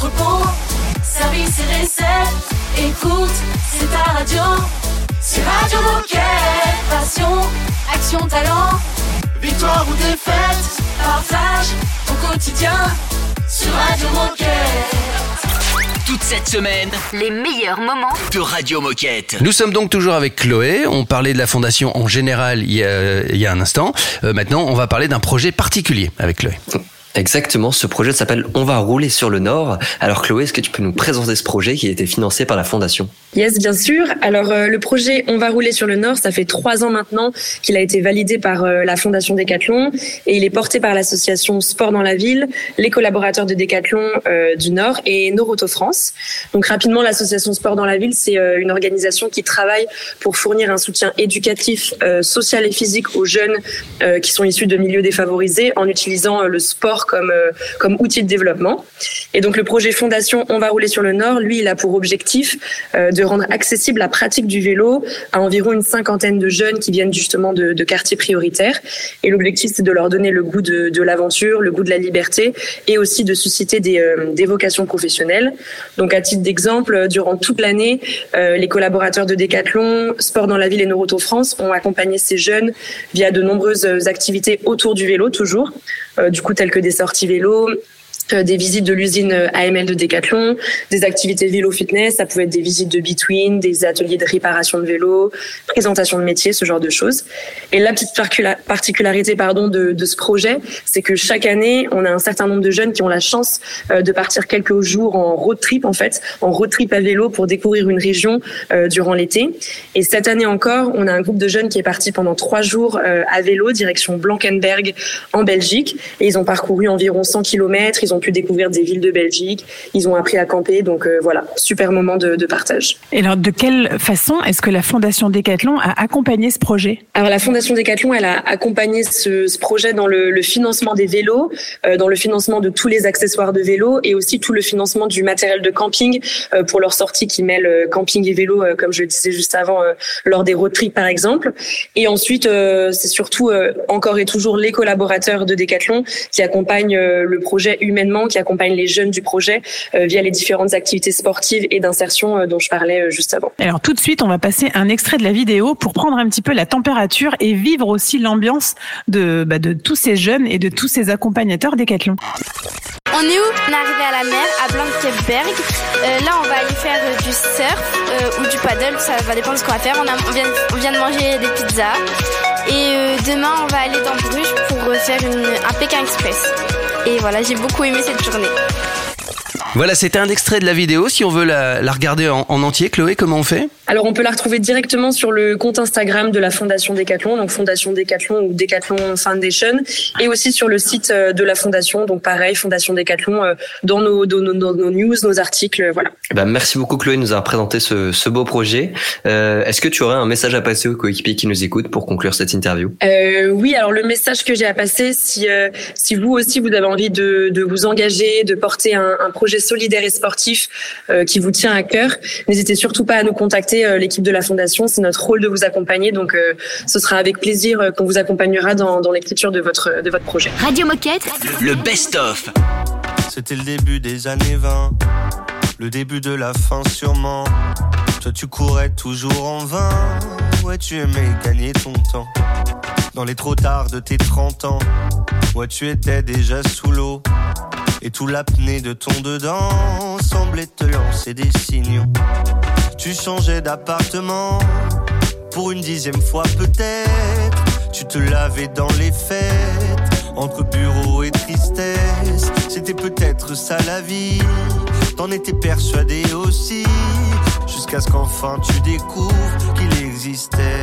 entrepôt, service et recettes. Écoute, c'est ta radio. C'est Radio Moquette. Passion, action, talent. Victoire ou défaite, partage au quotidien sur Radio Moquette. Toute cette semaine, Les meilleurs moments de Radio Moquette. Nous sommes donc toujours avec Chloé. On parlait de la fondation en général il y a, il y a un instant. Euh, maintenant, on va parler d'un projet particulier avec Chloé. Exactement, ce projet s'appelle On va rouler sur le Nord. Alors Chloé, est-ce que tu peux nous présenter ce projet qui a été financé par la Fondation? Yes, bien sûr. Alors euh, le projet On va rouler sur le Nord, ça fait trois ans maintenant qu'il a été validé par euh, la Fondation Décathlon et il est porté par l'association Sport dans la ville, les collaborateurs de Décathlon euh, du Nord et Noroto France. Donc rapidement, l'association Sport dans la ville, c'est euh, une organisation qui travaille pour fournir un soutien éducatif, euh, social et physique aux jeunes euh, qui sont issus de milieux défavorisés en utilisant le sport comme euh, comme outil de développement. Et donc le projet Fondation On va rouler sur le Nord, lui, il a pour objectif euh, de rendre accessible la pratique du vélo à environ une cinquantaine de jeunes qui viennent justement de, quartiers prioritaires. Et l'objectif, c'est de leur donner le goût de, l'aventure, le goût de la liberté et aussi de susciter des, euh, vocations professionnelles. Donc à titre d'exemple, durant toute l'année, les collaborateurs de Décathlon, Sport dans la ville et Noroto France ont accompagné ces jeunes via de nombreuses activités autour du vélo toujours, du coup telles que des sorties vélo, des visites de l'usine euh, AML de Decathlon, des activités vélo fitness, ça pouvait être des visites de between, des ateliers de réparation de vélo, présentation de métiers, ce genre de choses. Et la petite particularité pardon de, de ce projet, c'est que chaque année, on a un certain nombre de jeunes qui ont la chance euh, de partir quelques jours en road trip en fait, en road trip à vélo pour découvrir une région euh, durant l'été. Et cette année encore, on a un groupe de jeunes qui est parti pendant trois jours euh, à vélo direction Blankenberg en Belgique et ils ont parcouru environ 100 km. Ils ont pu découvrir des villes de Belgique. Ils ont appris à camper. Donc euh, voilà, super moment de, de partage. Et alors, de quelle façon est-ce que la Fondation Décathlon a accompagné ce projet? Alors la Fondation Decathlon, elle a accompagné ce, ce projet dans le, le financement des vélos, euh, dans le financement de tous les accessoires de vélo et aussi tout le financement du matériel de camping euh, pour leur sortie qui mêle euh, camping et vélo, comme je le disais juste avant, lors des road trips par exemple. Et ensuite, c'est surtout encore et toujours les collaborateurs de Decathlon qui accompagnent le projet humainement, qui accompagnent les jeunes du projet euh, via les différentes activités sportives et d'insertion euh, dont je parlais euh, juste avant. Alors tout de suite, on va passer un extrait de la vidéo pour prendre un petit peu la température et vivre aussi l'ambiance de, bah, de tous ces jeunes et de tous ces accompagnateurs Décathlon. On est où? On est arrivé à la mer, à Blankenberg. Euh, là, on va aller faire euh, du surf euh, ou du paddle, ça va dépendre de ce qu'on va faire. On, a- on vient, on vient de manger des pizzas. Et euh, demain, on va aller dans Bruges pour euh, faire une, un Pékin Express. Et voilà, j'ai beaucoup aimé cette journée. Voilà, c'était un extrait de la vidéo. Si on veut la, la regarder en, en entier, Chloé, comment on fait? Alors on peut la retrouver directement sur le compte Instagram de la Fondation Decathlon, donc Fondation Decathlon ou Decathlon Foundation, et aussi sur le site euh, de la Fondation, donc pareil, Fondation Decathlon, euh, dans nos, dans nos, dans nos news, nos articles, euh, voilà. Eh ben, Merci beaucoup Chloé de nous avoir présenté ce, ce beau projet. Euh, est-ce que tu aurais un message à passer aux coéquipiers qui nous écoutent pour conclure cette interview? Euh, oui, alors le message que j'ai à passer, si euh, si vous aussi vous avez envie de, de vous engager, de porter un, un projet solidaire et sportif euh, qui vous tient à cœur, n'hésitez surtout pas à nous contacter, euh, l'équipe de la fondation. C'est notre rôle de vous accompagner, donc euh, ce sera avec plaisir euh, qu'on vous accompagnera dans, dans l'écriture de votre de votre projet. Radio Moquette Le best-of. C'était le début des années 20, le début de la fin sûrement. Toi tu courais toujours en vain, ouais tu aimais gagner ton temps. Dans les trop tard de tes 30 ans, ouais tu étais déjà sous l'eau. Et tout l'apnée de ton dedans semblait te lancer des signaux. Tu changeais d'appartement pour une dixième fois peut-être. Tu te lavais dans les fêtes, entre bureau et tristesse. C'était peut-être ça la vie, t'en étais persuadé aussi. Jusqu'à ce qu'enfin tu découvres qu'il existait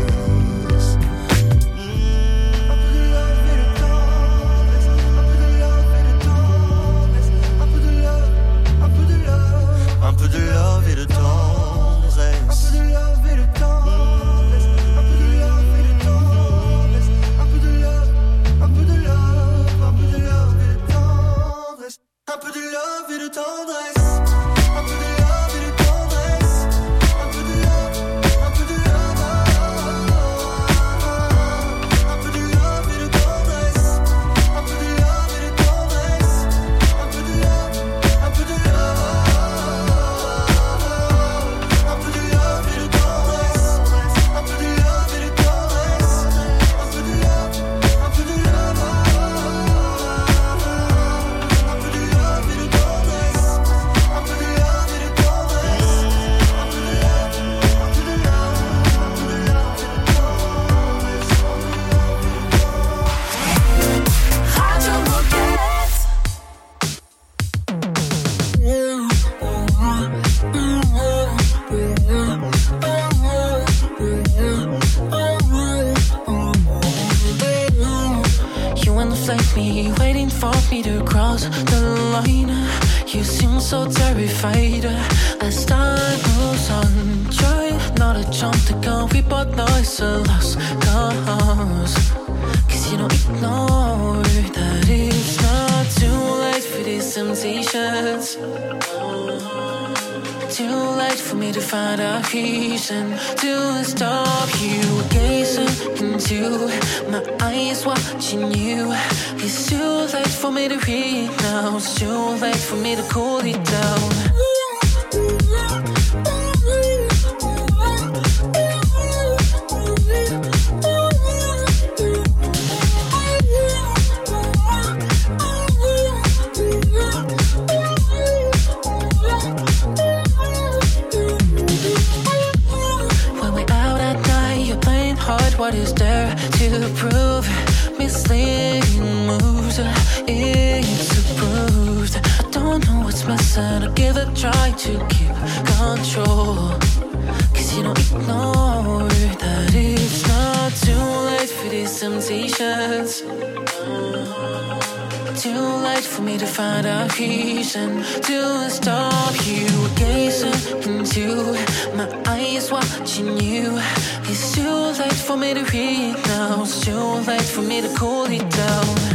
too late for me to find a reason to stop you gazing into my eyes watching you. It's too late for me to read now. It's too late for me to cool it down. me to find a reason to stop you gazing into my eyes, watching you. It's too late for me to read now. It's too late for me to cool it down.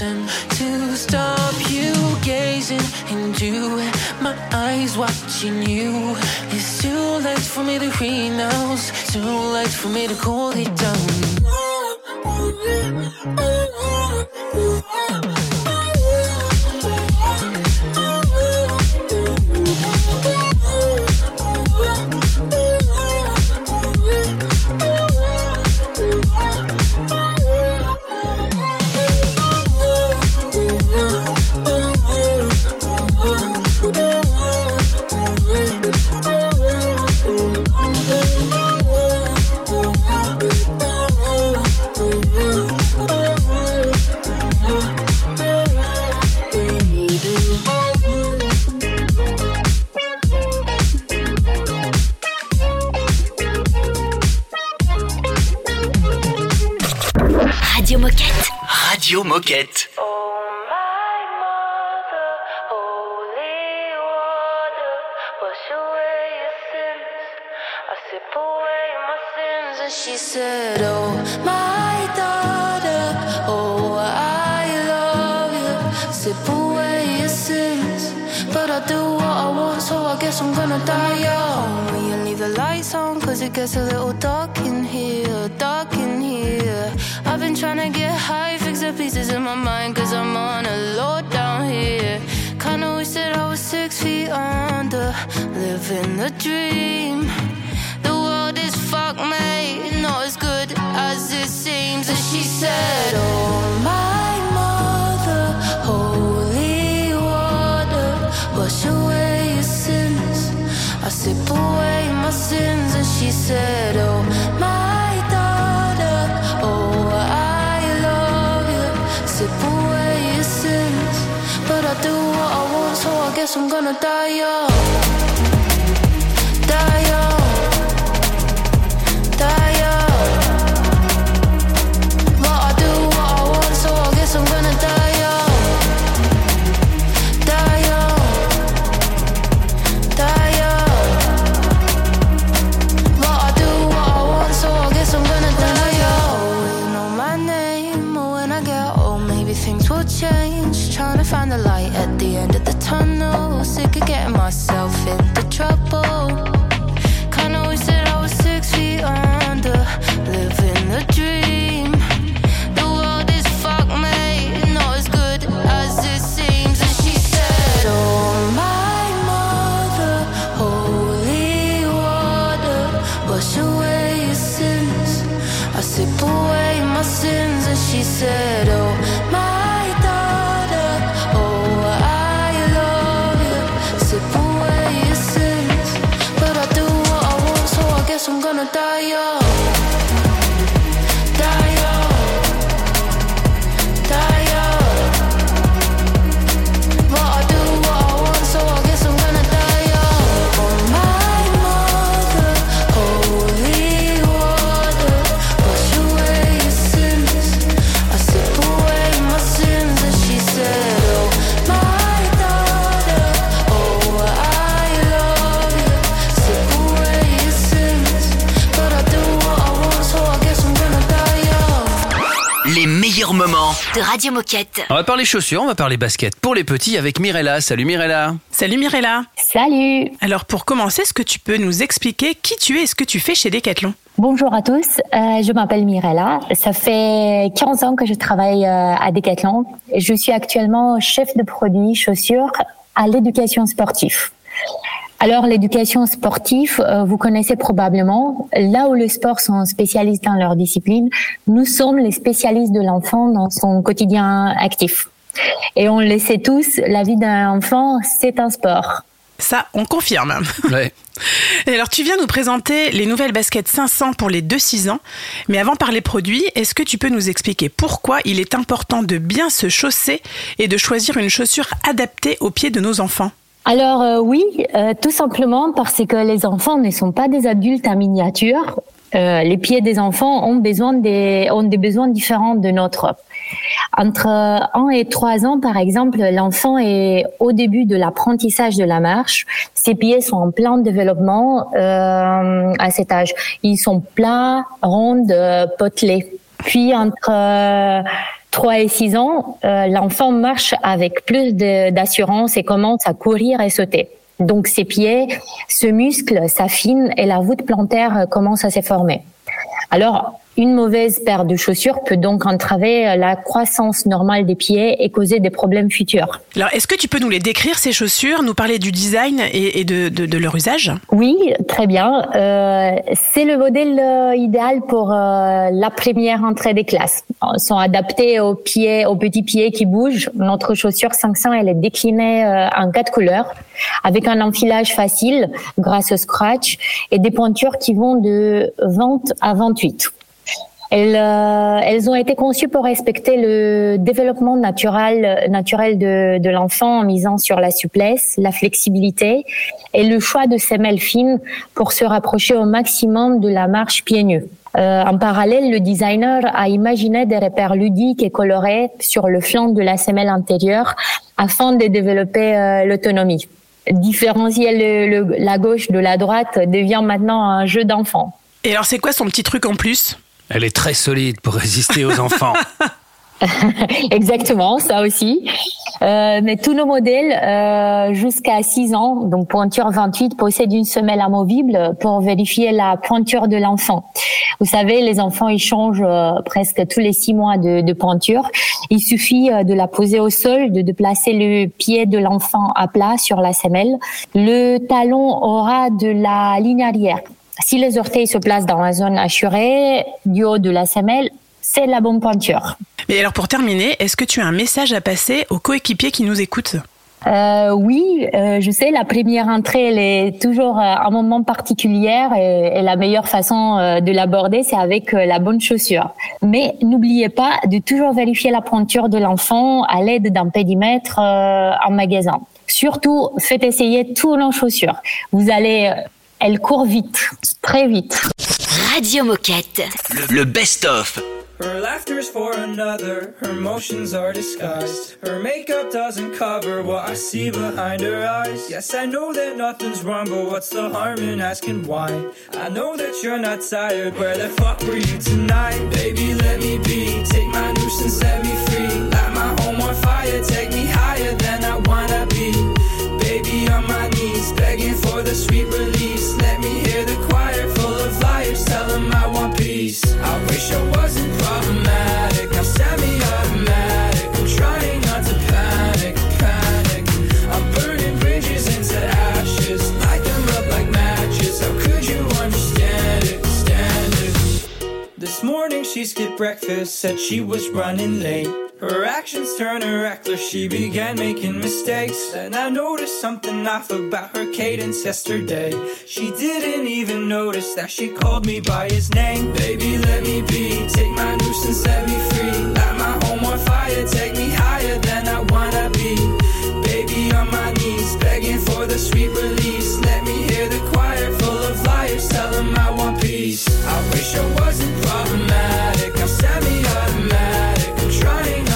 reason to stop you gazing into my eyes, watching you. It's too late for me to renounce, too late for me to cool it down. Gets a little dark in here, dark in here. I've been trying to get high, fix the pieces in my mind, cause I'm on a low down here. Kinda wish that I was six feet under, living the dream. The world is fucked, mate, not as good as it seems. And she said, Oh, guess I'm gonna die young. Radio Moquette. On va parler chaussures, on va parler basket pour les petits avec Mirella. Salut Mirella. Salut Mirella. Salut Alors pour commencer, est-ce que tu peux nous expliquer qui tu es et ce que tu fais chez Decathlon? Bonjour à tous, euh, je m'appelle Mirella. Ça fait 15 ans que je travaille euh, à Decathlon. Je suis actuellement chef de produit chaussures à l'éducation sportive. Alors l'éducation sportive, euh, vous connaissez probablement, là où les sports sont spécialistes dans leur discipline, nous sommes les spécialistes de l'enfant dans son quotidien actif. Et on le sait tous, la vie d'un enfant, c'est un sport. Ça, on confirme. Ouais. Et alors, tu viens nous présenter les nouvelles baskets 500 pour les 2-6 ans. Mais avant de parler produits, est-ce que tu peux nous expliquer pourquoi il est important de bien se chausser et de choisir une chaussure adaptée aux pieds de nos enfants? Alors euh, oui, euh, tout simplement parce que les enfants ne sont pas des adultes en miniature. Euh, les pieds des enfants ont besoin des ont des besoins différents de notre. Entre 1 et 3 ans, par exemple, l'enfant est au début de l'apprentissage de la marche. Ses pieds sont en plein développement euh, à cet âge. Ils sont plats, ronds, euh, potelés. Puis entre euh, 3 et 6 ans, euh, l'enfant marche avec plus d'assurance et commence à courir et sauter. Donc ses pieds se musclent, s'affinent et la voûte plantaire euh, commence à se former. Alors, une mauvaise paire de chaussures peut donc entraver la croissance normale des pieds et causer des problèmes futurs. Alors, est-ce que tu peux nous les décrire, ces chaussures, nous parler du design et, et de, de- de leur usage? Oui, très bien. Euh, c'est le modèle euh, idéal pour euh, la première entrée des classes. Ils sont adaptés aux pieds, aux petits pieds qui bougent. Notre chaussure 500, elle est déclinée euh, en quatre couleurs, avec un enfilage facile grâce au scratch et des pointures qui vont de 20 à 28. Elles, euh, elles ont été conçues pour respecter le développement naturel, naturel de, de l'enfant en misant sur la souplesse, la flexibilité et le choix de semelles fines pour se rapprocher au maximum de la marche pieds nus. Euh, en parallèle, le designer a imaginé des repères ludiques et colorés sur le flanc de la semelle antérieure afin de développer euh, l'autonomie. Différencier le- le- la gauche de la droite devient maintenant un jeu d'enfant. Et alors, c'est quoi son petit truc en plus? Elle est très solide pour résister aux enfants. Exactement, ça aussi. Euh, mais tous nos modèles euh, jusqu'à 6 ans, donc pointure 28, possèdent une semelle amovible pour vérifier la pointure de l'enfant. Vous savez, les enfants ils changent euh, presque tous les 6 mois de, de pointure. Il suffit euh, de la poser au sol, de, de placer le pied de l'enfant à plat sur la semelle. Le talon aura de la ligne arrière. Si les orteils se placent dans la zone assurée du haut de la semelle, c'est la bonne pointure. Et alors pour terminer, est-ce que tu as un message à passer aux coéquipiers qui nous écoutent? Euh, oui, euh, je sais, la première entrée, elle est toujours euh, un moment particulier et, et la meilleure façon euh, de l'aborder, c'est avec euh, la bonne chaussure. Mais n'oubliez pas de toujours vérifier la pointure de l'enfant à l'aide d'un pédimètre en magasin. Surtout, faites essayer tous nos chaussures. Vous allez, elles courent vite, très vite. Radio Moquette. Le, le best-of. Her laughter's for another, her motions are disguised. Her makeup doesn't cover what I see behind her eyes. Yes, I know that nothing's wrong, but what's the harm in asking why? I know that you're not tired, where the fuck were you tonight? Baby, let me be, take my nuisance, set me free. Light my home on fire, take me higher than I wanna be. Begging for the sweet release. Let me hear the choir full of liars, tell them I want peace. I wish I wasn't problematic, I'm semi-automatic. I'm trying not to panic, panic. I'm burning bridges into ashes, light them up like matches. How could you understand it, stand it? This morning she skipped breakfast, said she was running late. Her actions turned her reckless, she began making mistakes. And I noticed something off about her cadence yesterday. She didn't even notice that she called me by his name. Baby, let me be, take my nuisance, set me free. Light my home on fire, take me higher than I wanna be. Baby, on my knees, begging for the sweet release. Let me hear the choir full of liars, tell them I want peace. I wish I wasn't problematic, I'm semi-automatic. I'm trying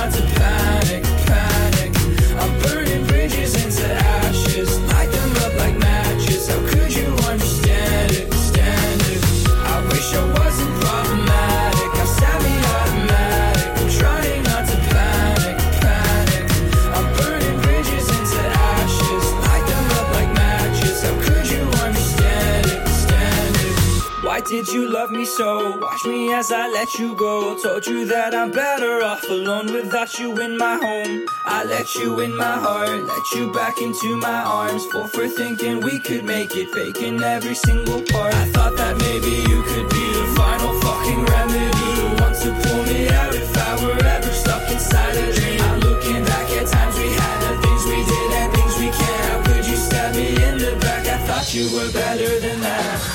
did you love me so? Watch me as I let you go. Told you that I'm better off alone without you in my home. I let you in my heart, let you back into my arms. Full for thinking we could make it, faking every single part. I thought that maybe you could be the final fucking remedy, the one to pull me out if I were ever stuck inside a dream. I'm looking back at times we had, the things we did and things we can't. How could you stab me in the back? I thought you were better than that.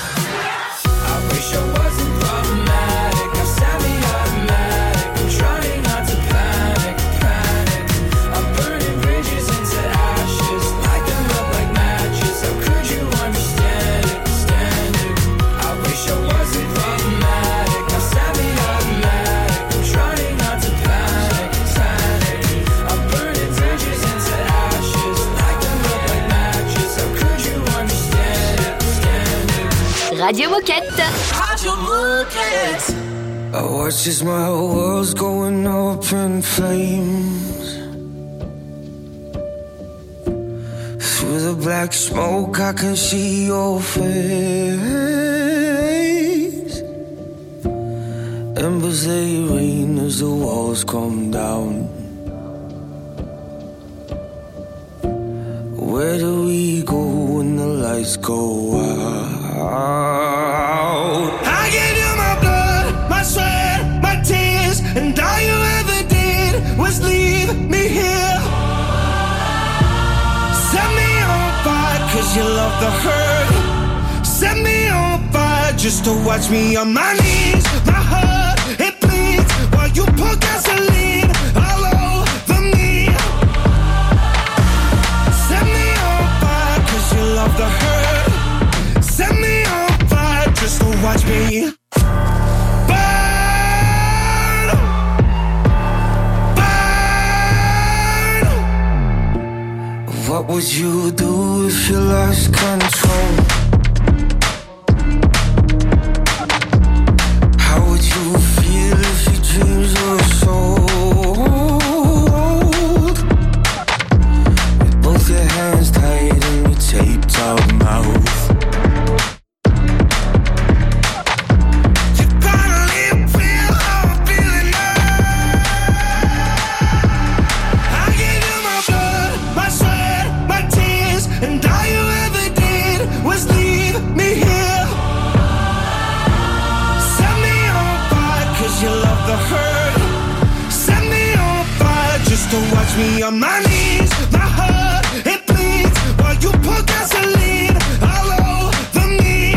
Radio Moquette. Radio Moquette. I watch as my world's going up in flames. Through the black smoke, I can see your face. Embers they rain as the walls come down. Where do we go when the lights go out? I gave you my blood, my sweat, my tears, and all you ever did was leave me here. Set me on fire, cause you love the hurt. Set me on fire just to watch me on my knees. would you do if you lost control? How would you feel if your dreams were sold? Me on my knees. My heart, it bleeds while you pour gasoline all over me.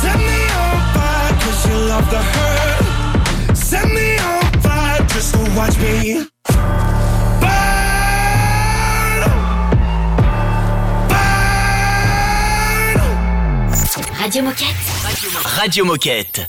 Set me on fire cause you love the hurt. Set me on fire just to watch me. Radio Moquette. Radio Moquette.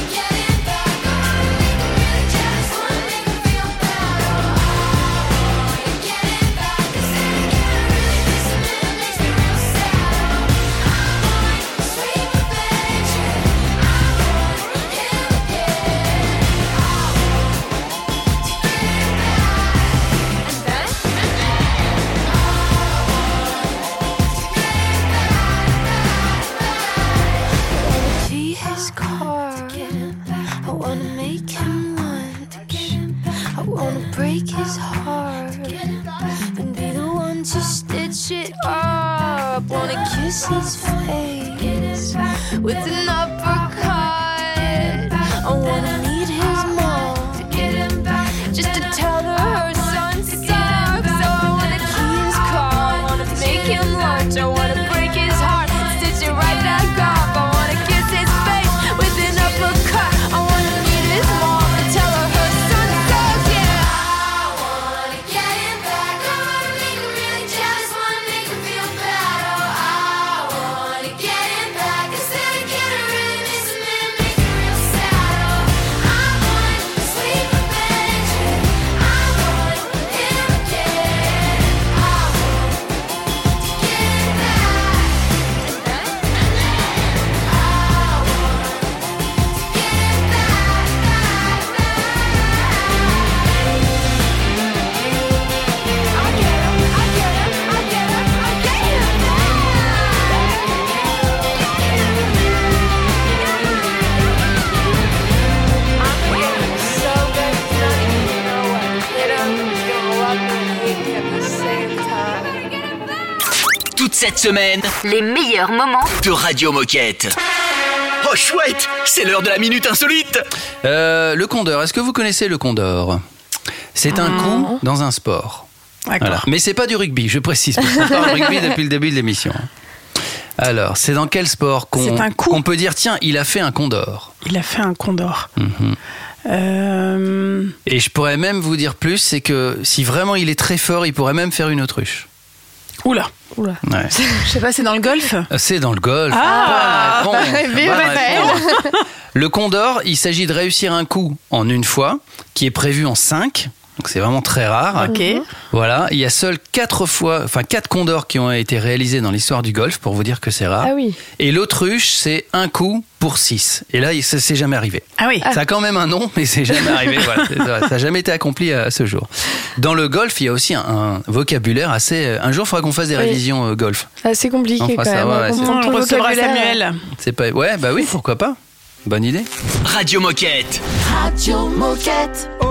cette semaine, les meilleurs moments de Radio Moquette. Oh chouette, c'est l'heure de la minute insolite. Euh, le condor, est-ce que vous connaissez le condor? C'est un coup dans un sport. D'accord. Voilà. Mais c'est pas du rugby, je précise, parce qu'on parle rugby depuis le début de l'émission. Alors, c'est dans quel sport qu'on C'est un coup. qu'on peut dire, tiens, il a fait un condor? Il a fait un condor. Mhm. Euh, Et je pourrais même vous dire plus, c'est que si vraiment il est très fort, il pourrait même faire une autruche. Oula. Oula. Ouais. Je sais pas, c'est dans le golf? C'est dans le golf. Ah Bonne Raphaël. réponse. Le condor, il s'agit de réussir un coup en une fois, qui est prévu en cinq. Donc c'est vraiment très rare. Ok. Voilà, il y a seuls quatre fois, enfin quatre condors qui ont été réalisés dans l'histoire du golf pour vous dire que c'est rare. Ah oui. Et l'autruche, c'est un coup pour six. Et là, ça s'est jamais arrivé. Ah oui. Ça a quand même un nom, mais c'est jamais arrivé. Voilà, ça. n'a jamais été accompli à ce jour. Dans le golf, il y a aussi un, un vocabulaire assez. euh, Un jour, il faudra qu'on fasse des Oui. révisions euh, golf. C'est compliqué On fera quand ça, même. ouais, on recevra. Samuel. C'est pas. Ouais, bah oui, pourquoi pas. Bonne idée. Radio Moquette. Radio Moquette. Oh,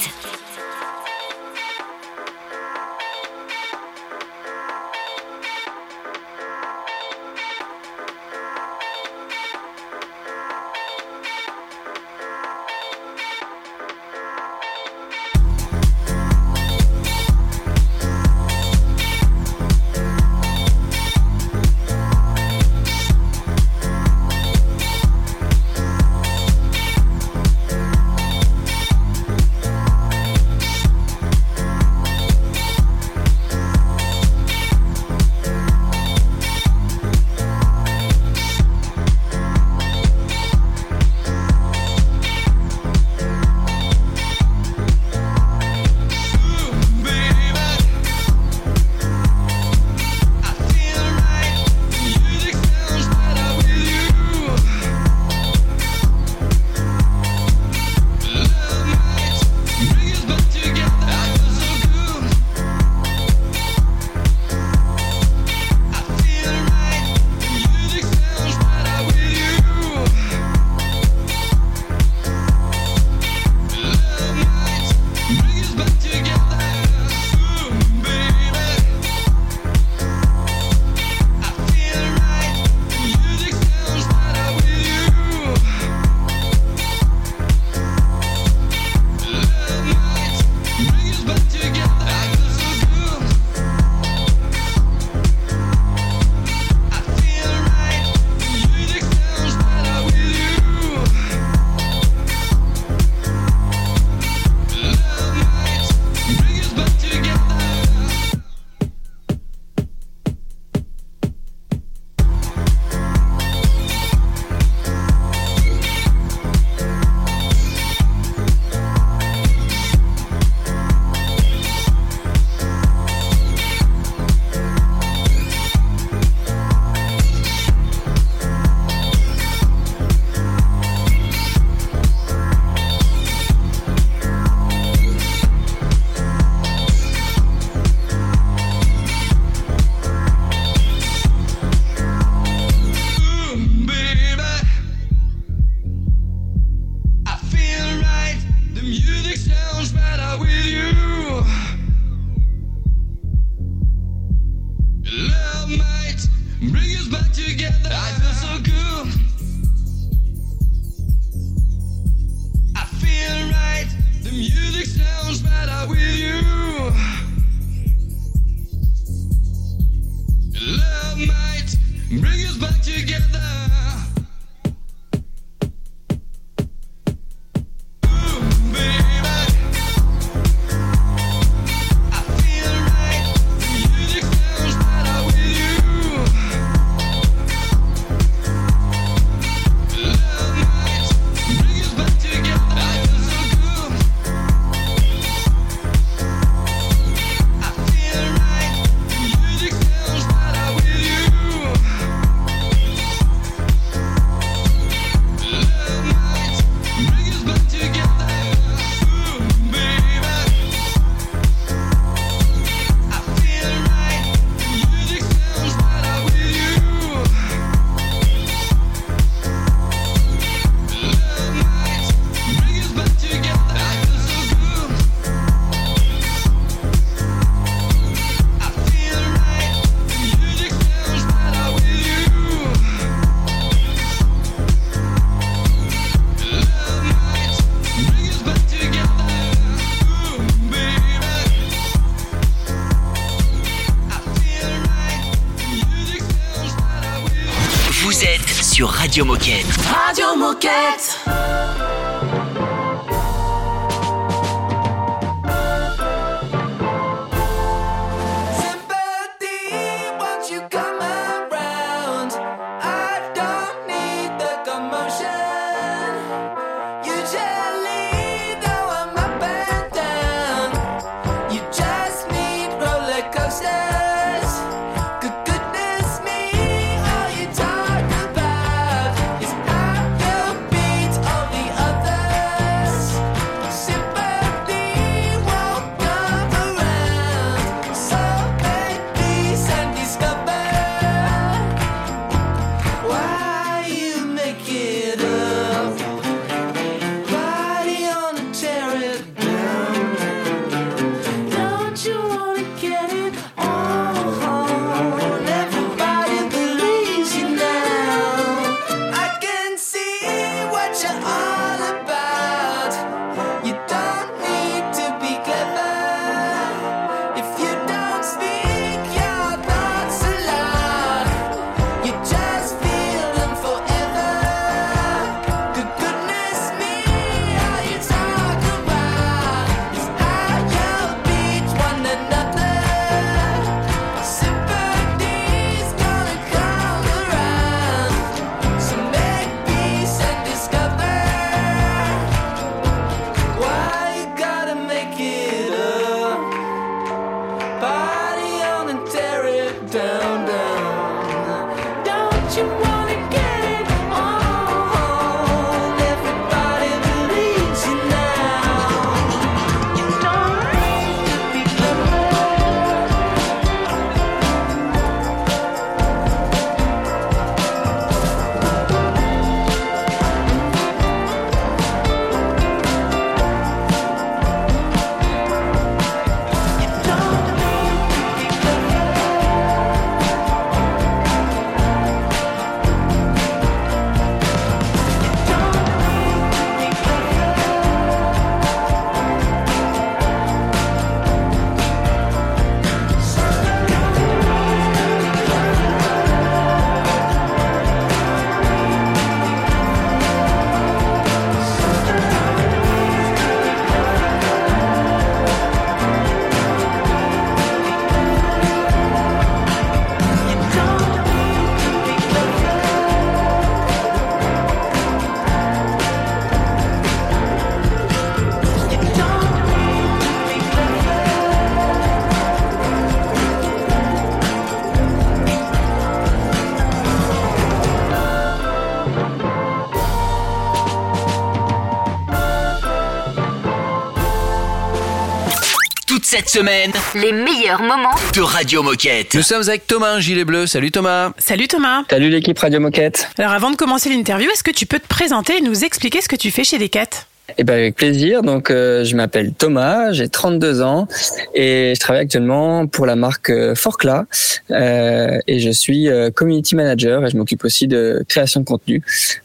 Cette semaine, les meilleurs moments de Radio Moquette. Nous sommes avec Thomas, gilet bleu. Salut Thomas. Salut Thomas. Salut l'équipe Radio Moquette. Alors avant de commencer l'interview, est-ce que tu peux te présenter et nous expliquer ce que tu fais chez Decat? Eh ben avec plaisir. Donc je m'appelle Thomas, j'ai 32 ans et je travaille actuellement pour la marque Forcla et je suis community manager et je m'occupe aussi de création de contenu.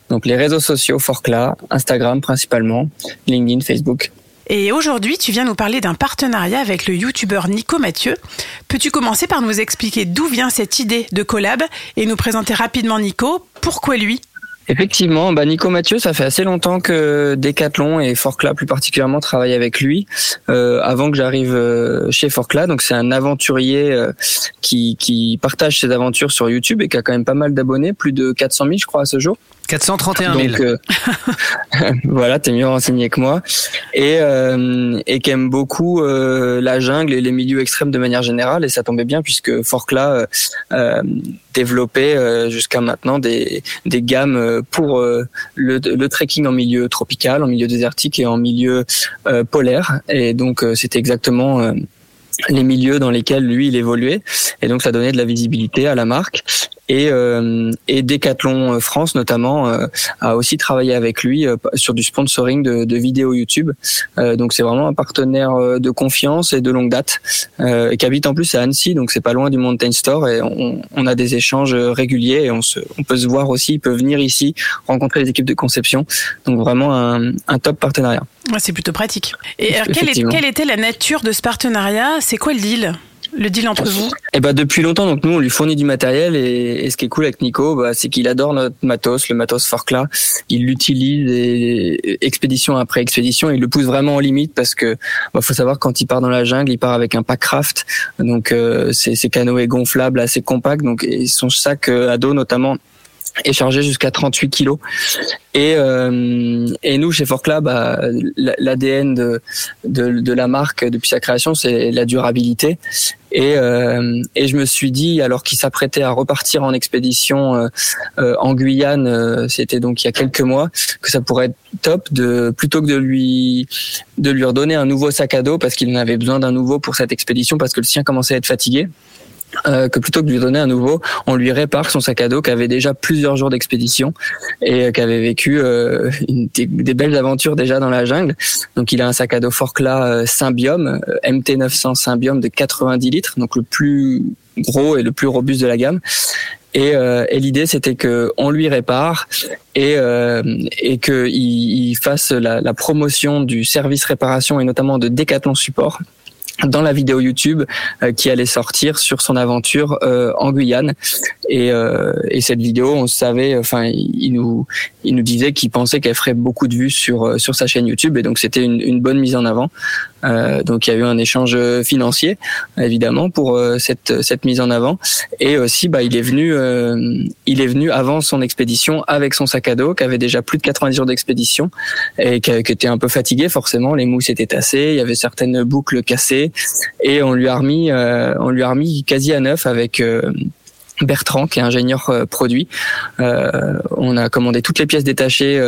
Donc les réseaux sociaux Forcla, Instagram principalement, LinkedIn, Facebook. Et aujourd'hui, tu viens nous parler d'un partenariat avec le youtubeur Nico Mathieu. Peux-tu commencer par nous expliquer d'où vient cette idée de collab et nous présenter rapidement Nico? Pourquoi lui? Effectivement, bah Nico Mathieu, ça fait assez longtemps que Decathlon et Forcla plus particulièrement travaillent avec lui. Euh, avant que j'arrive euh, chez Forcla, donc c'est un aventurier euh, qui, qui partage ses aventures sur YouTube et qui a quand même pas mal d'abonnés, plus de 400 000 je crois à ce jour. 431 000. Donc, euh, voilà, t'es mieux renseigné que moi. Et, euh, et qui aime beaucoup euh, la jungle et les milieux extrêmes de manière générale. Et ça tombait bien puisque Forcla euh, développait jusqu'à maintenant des, des gammes pour le, le, trekking en milieu tropical, en milieu désertique et en milieu polaire. Et donc, c'était exactement les milieux dans lesquels lui il évoluait et donc ça donnait de la visibilité à la marque et, euh, et Decathlon France notamment euh, a aussi travaillé avec lui euh, sur du sponsoring de, de vidéos YouTube. Euh, donc c'est vraiment un partenaire euh, de confiance et de longue date et qui habite en plus à Annecy, donc c'est pas loin du Mountain Store et on, on, a des échanges réguliers et on, se, on peut se voir aussi, il peut venir ici rencontrer les équipes de conception. Donc vraiment un, un top partenariat. Ouais, c'est plutôt pratique. Et alors, quelle, est, quelle était la nature de ce partenariat? C'est quoi le deal? Le deal entre vous Eh ben depuis longtemps, donc nous on lui fournit du matériel et, ce qui est cool avec Nico, bah, c'est qu'il adore notre matos, le matos Forcla. Il l'utilise expédition après expédition, il le pousse vraiment en limite parce que bah, faut savoir quand il part dans la jungle, il part avec un pack craft, donc euh, c'est canoës gonflables assez compacts, donc et son sac euh, à dos notamment est chargé jusqu'à 38 kilos. Et, euh, et nous, chez Forclab, bah, l'ADN de, de, de, la marque depuis sa création, c'est la durabilité. Et, euh, et je me suis dit, alors qu'il s'apprêtait à repartir en expédition euh, euh en Guyane, c'était donc il y a quelques mois, que ça pourrait être top de plutôt que de lui de lui redonner un nouveau sac à dos parce qu'il en avait besoin d'un nouveau pour cette expédition parce que le sien commençait à être fatigué. Euh, que plutôt que de lui donner un nouveau, on lui répare son sac à dos qui avait déjà plusieurs jours d'expédition et euh, qui avait vécu euh, des, belles aventures déjà dans la jungle. Donc il a un sac à dos Forcla Symbiome, MT900 Symbiome de 90 litres, donc le plus gros et le plus robuste de la gamme. Et, et l'idée c'était que on lui répare et euh, et qu'il il fasse la, la, promotion du service réparation et notamment de Decathlon Support dans la vidéo YouTube euh, qui allait sortir sur son aventure euh, en Guyane. Et, euh, et, cette vidéo on savait enfin il nous il nous disait qu'il pensait qu'elle ferait beaucoup de vues sur sur sa chaîne YouTube. Et donc c'était une, une, bonne mise en avant. Donc il y a eu un échange financier évidemment pour cette cette mise en avant. Et aussi bah il est venu il est venu avant son expédition avec son sac à dos qui avait déjà plus de 90 jours d'expédition et qui, qui était un peu fatigué forcément. Les mousses étaient tassées il y avait certaines boucles cassées et on lui a remis, euh, on lui a remis quasi à neuf avec euh, Bertrand, qui est ingénieur euh, produit. on a commandé toutes les pièces détachées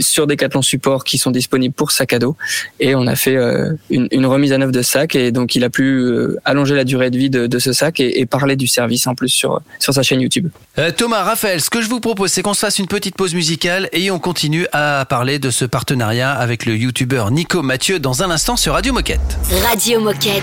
sur Decathlon Support qui sont disponibles pour sac à dos et on a fait euh, une, remise à neuf de sac et donc il a pu euh, allonger la durée de vie de, ce sac et, parler du service en plus sur, sur sa chaîne YouTube. Euh, Thomas, Raphaël, ce que je vous propose c'est qu'on se fasse une petite pause musicale et on continue à parler de ce partenariat avec le youtubeur Nico Mathieu dans un instant sur Radio Moquette. Radio Moquette.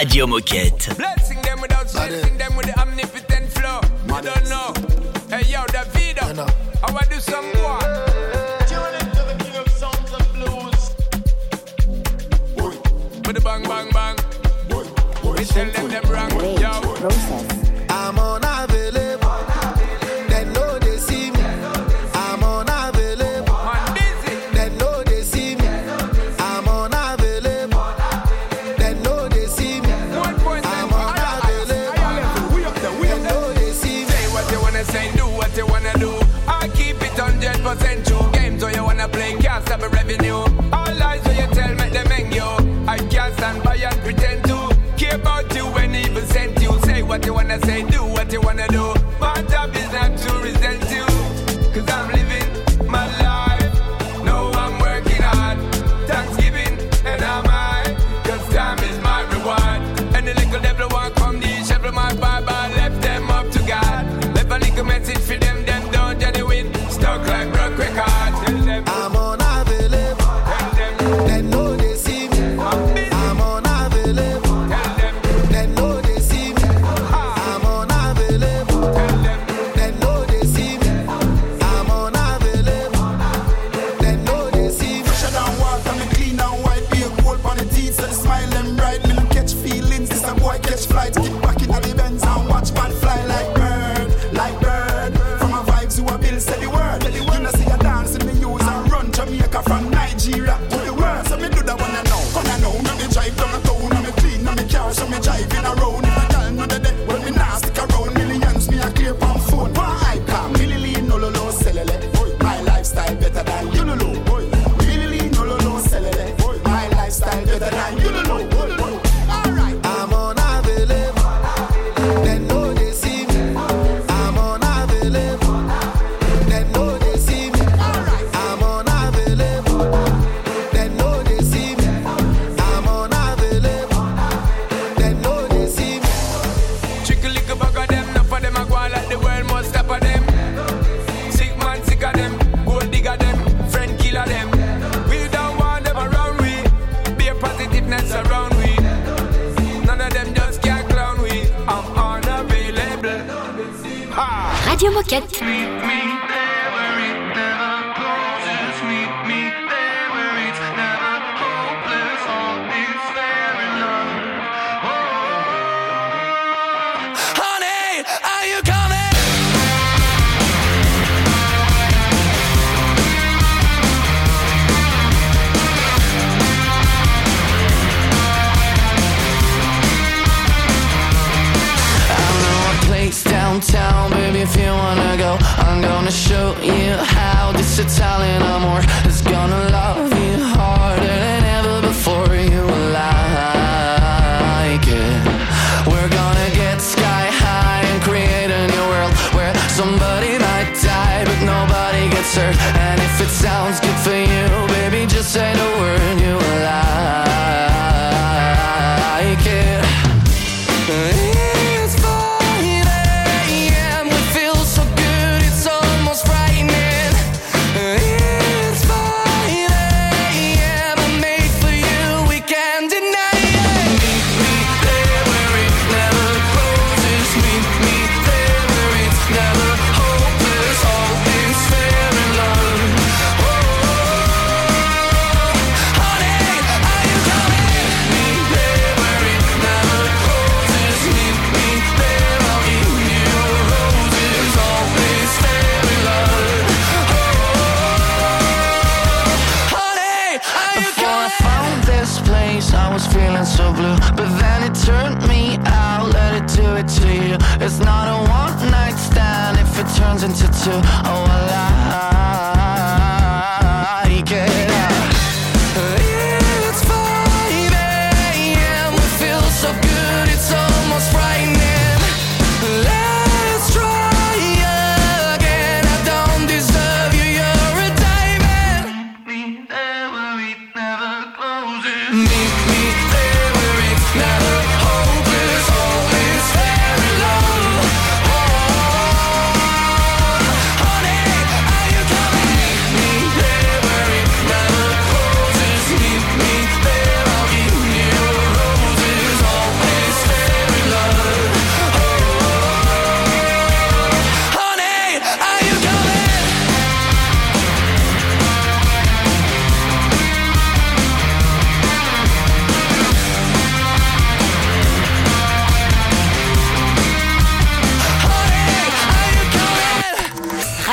Radio Moquette. Blessing them without blessing them with the omnipotent flow. I don't know. Hey yo, Davido. I. I want to do some more. With the bang bang bang. Boy, boy, we tell them wrong. Yo. Process. what you wanna say, do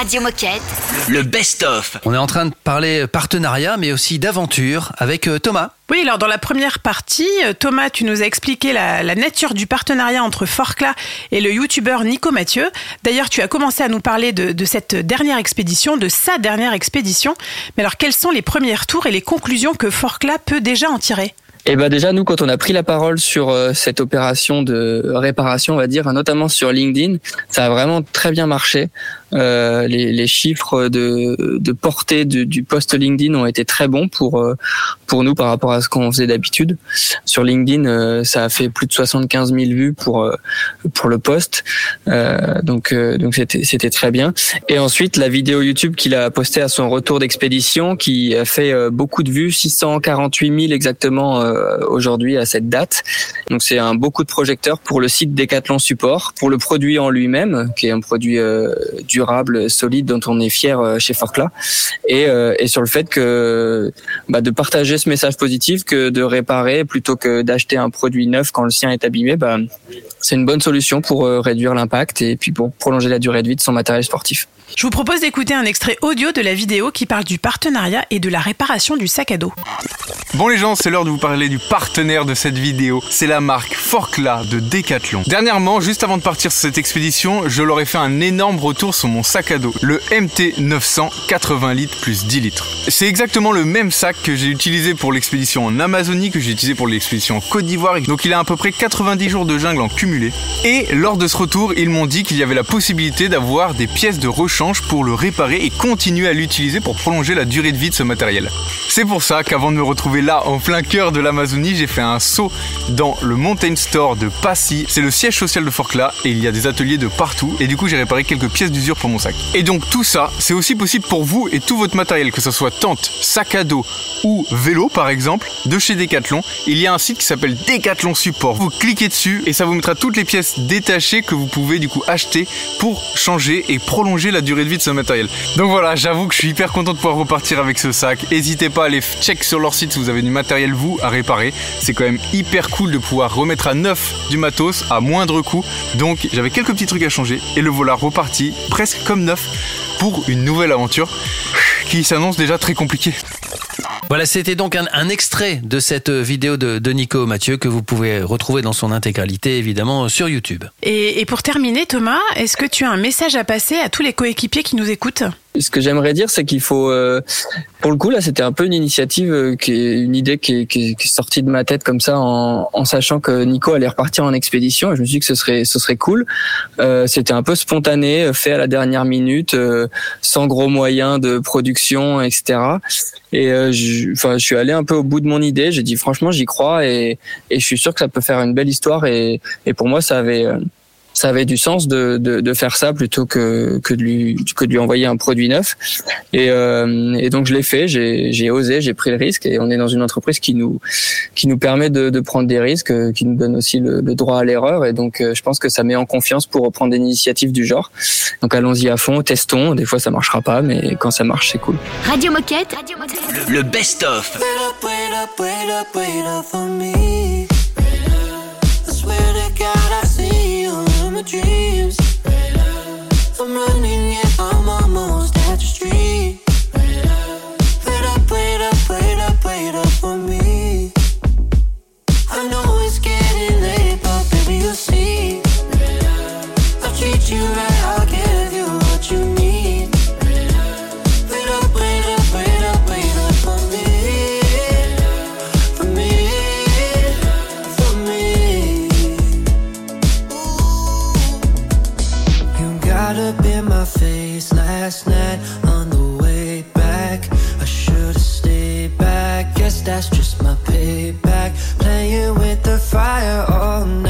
Radio Moquette. Le best-of. On est en train de parler partenariat, mais aussi d'aventure avec euh, Thomas. Oui, alors dans la première partie, euh, Thomas, tu nous as expliqué la, la nature du partenariat entre Forclaz et le youtubeur Nico Mathieu. D'ailleurs, tu as commencé à nous parler de, de cette dernière expédition, de sa dernière expédition. Mais alors, quels sont les premiers tours et les conclusions que Forclaz peut déjà en tirer? Et ben déjà nous quand on a pris la parole sur euh, cette opération de réparation, on va dire, notamment sur LinkedIn, ça a vraiment très bien marché. Euh, les, les chiffres de, de portée du, du post LinkedIn ont été très bons pour euh, pour nous par rapport à ce qu'on faisait d'habitude. Sur LinkedIn, euh, ça a fait plus de 75 000 vues pour pour le post, Euh, donc donc c'était c'était très bien. Et ensuite la vidéo YouTube qu'il a postée à son retour d'expédition, qui a fait beaucoup de vues, 648 000 exactement aujourd'hui à cette date. Donc c'est un beau coup de projecteur pour le site Decathlon Support, pour le produit en lui-même, qui est un produit euh, durable, solide, dont on est fier euh, chez euh, et sur le fait que bah, de partager ce message positif que de réparer plutôt que d'acheter un produit neuf quand le sien est abîmé, bah, c'est une bonne solution pour euh, réduire l'impact et puis pour prolonger la durée de vie de son matériel sportif. Je vous propose d'écouter un extrait audio de la vidéo qui parle du partenariat et de la réparation du sac à dos. Bon les gens, c'est l'heure de vous parler du partenaire de cette vidéo. C'est la marque Forclaz de Decathlon. Dernièrement, juste avant de partir sur cette expédition, je leur ai fait un énorme retour sur mon sac à dos, le MT 900 80 litres plus 10 litres. C'est exactement le même sac que j'ai utilisé pour l'expédition en Amazonie, que j'ai utilisé pour l'expédition en Côte d'Ivoire. Donc il a à peu près 90 jours de jungle en Et lors de ce retour, ils m'ont dit qu'il y avait la possibilité d'avoir des pièces de rechange pour le réparer et continuer à l'utiliser pour prolonger la durée de vie de ce matériel. C'est pour ça qu'avant de me retrouver là en plein cœur de l'Amazonie, j'ai fait un saut dans le Mountain Store de Passy. C'est le siège social de Forclaz et il y a des ateliers de partout et du coup j'ai réparé quelques pièces d'usure pour mon sac. Et donc tout ça, c'est aussi possible pour vous et tout votre matériel, que ce soit tente, sac à dos ou vélo par exemple, de chez Decathlon. Il y a un site qui s'appelle Decathlon Support. Vous cliquez dessus et ça vous mettra toutes les pièces détachées que vous pouvez du coup acheter pour changer et prolonger la durée de vie de ce matériel. Donc voilà, j'avoue que je suis hyper content de pouvoir repartir avec ce sac. N'hésitez pas à aller check sur leur site si vous avez du matériel vous à réparer. C'est quand même hyper cool de pouvoir remettre à neuf du matos à moindre coût. Donc j'avais quelques petits trucs à changer et le voilà reparti presque comme neuf pour une nouvelle aventure qui s'annonce déjà très compliquée. Voilà, c'était donc un, un extrait de cette vidéo de, de Nico Mathieu que vous pouvez retrouver dans son intégralité, évidemment, sur YouTube. Et, et pour terminer, Thomas, est-ce que tu as un message à passer à tous les coéquipiers qui nous écoutent? Ce que j'aimerais dire, c'est qu'il faut, euh, pour le coup, là, c'était un peu une initiative, euh, qui est une idée qui est, qui est- qui est sortie de ma tête comme ça, en, en sachant que Nico allait repartir en expédition. Et je me suis dit que ce serait, ce serait cool. Euh, c'était un peu spontané, fait à la dernière minute, euh, sans gros moyens de production, etc. Et euh, je, suis allé un peu au bout de mon idée. J'ai dit franchement, j'y crois et, et je suis sûr que ça peut faire une belle histoire. Et, et pour moi, ça avait euh, ça avait du sens de, de, de faire ça plutôt que, que, de lui, que de lui envoyer un produit neuf. Et, euh, et donc je l'ai fait, j'ai j'ai osé, j'ai pris le risque et on est dans une entreprise qui nous, qui nous permet de, de prendre des risques, euh, qui nous donne aussi le, le droit à l'erreur. Et donc euh, je pense que ça met en confiance pour reprendre des initiatives du genre. Donc allons-y à fond, testons. Des fois ça marchera pas, mais quand ça marche, c'est cool. Radio Moquette. Le best-of. My dreams. I'm running, fire all night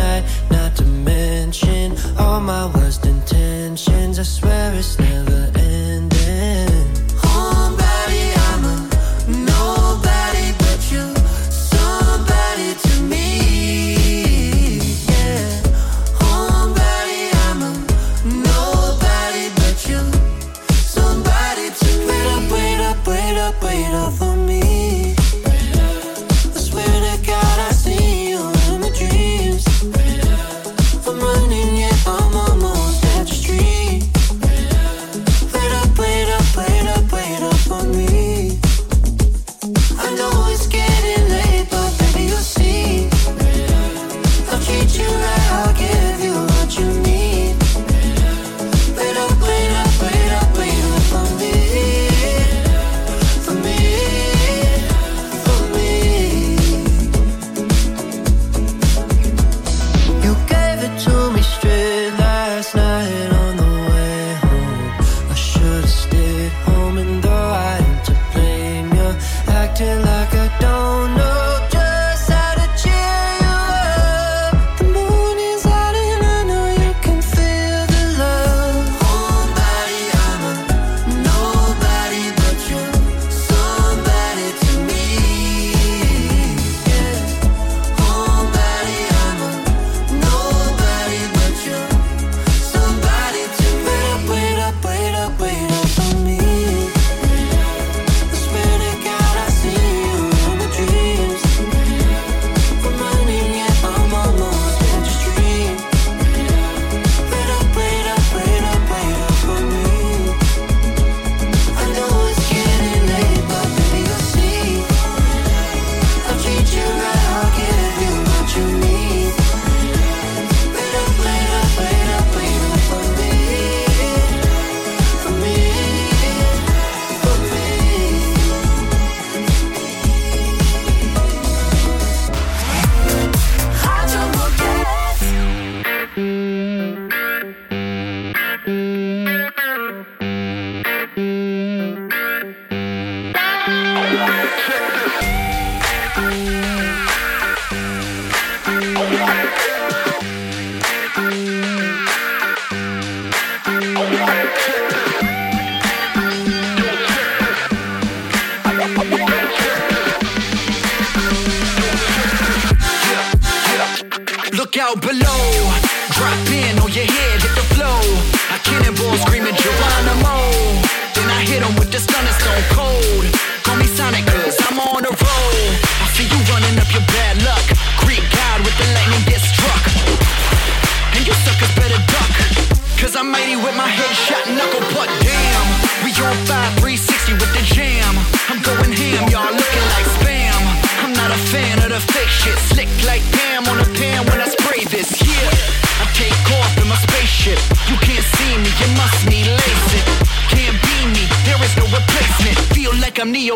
Mm-hmm.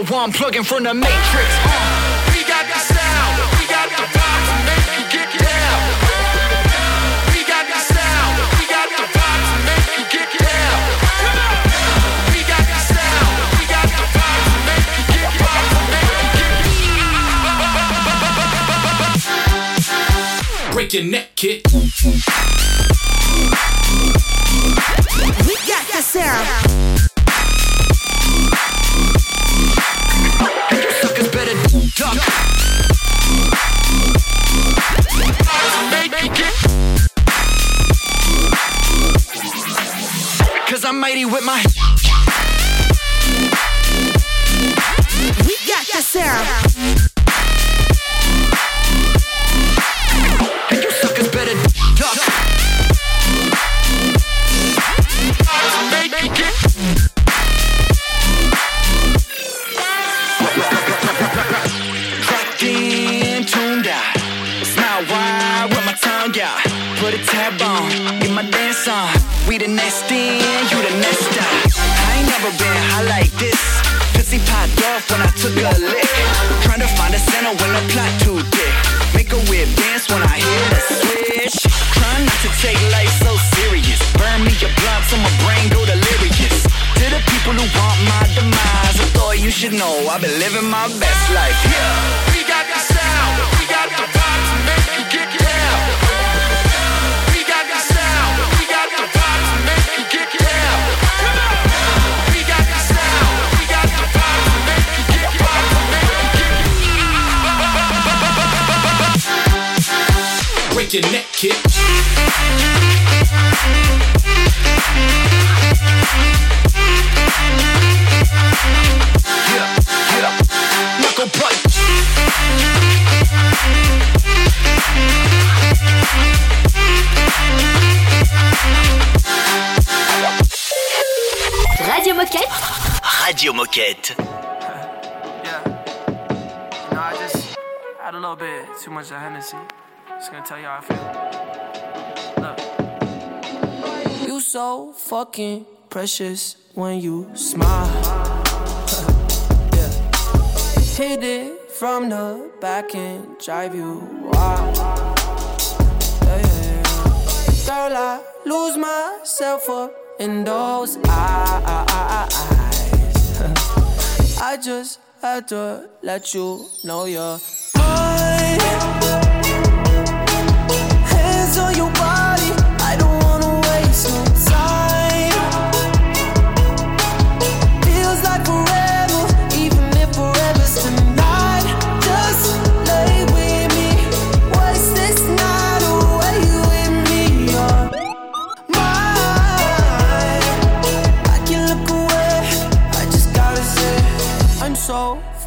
Yo, plugging from the Matrix. Uh, we got the sound, we got the vibe to make you get down. We got the sound, we got the vibe to make you get down. We got the sound, we got the vibe to make you get down. Break your neck, kid. We got the sound. with my living my best life. Yeah, Radio Moquette. Yeah. You know, I just had a little bit too much of Hennessy. Just gonna tell you how I feel. Look. You so fucking precious when you smile. yeah. Hit it from the back and drive you wild. Yeah, yeah, yeah. Girl, I lose myself up in those eyes. I just had to let you know you're mine.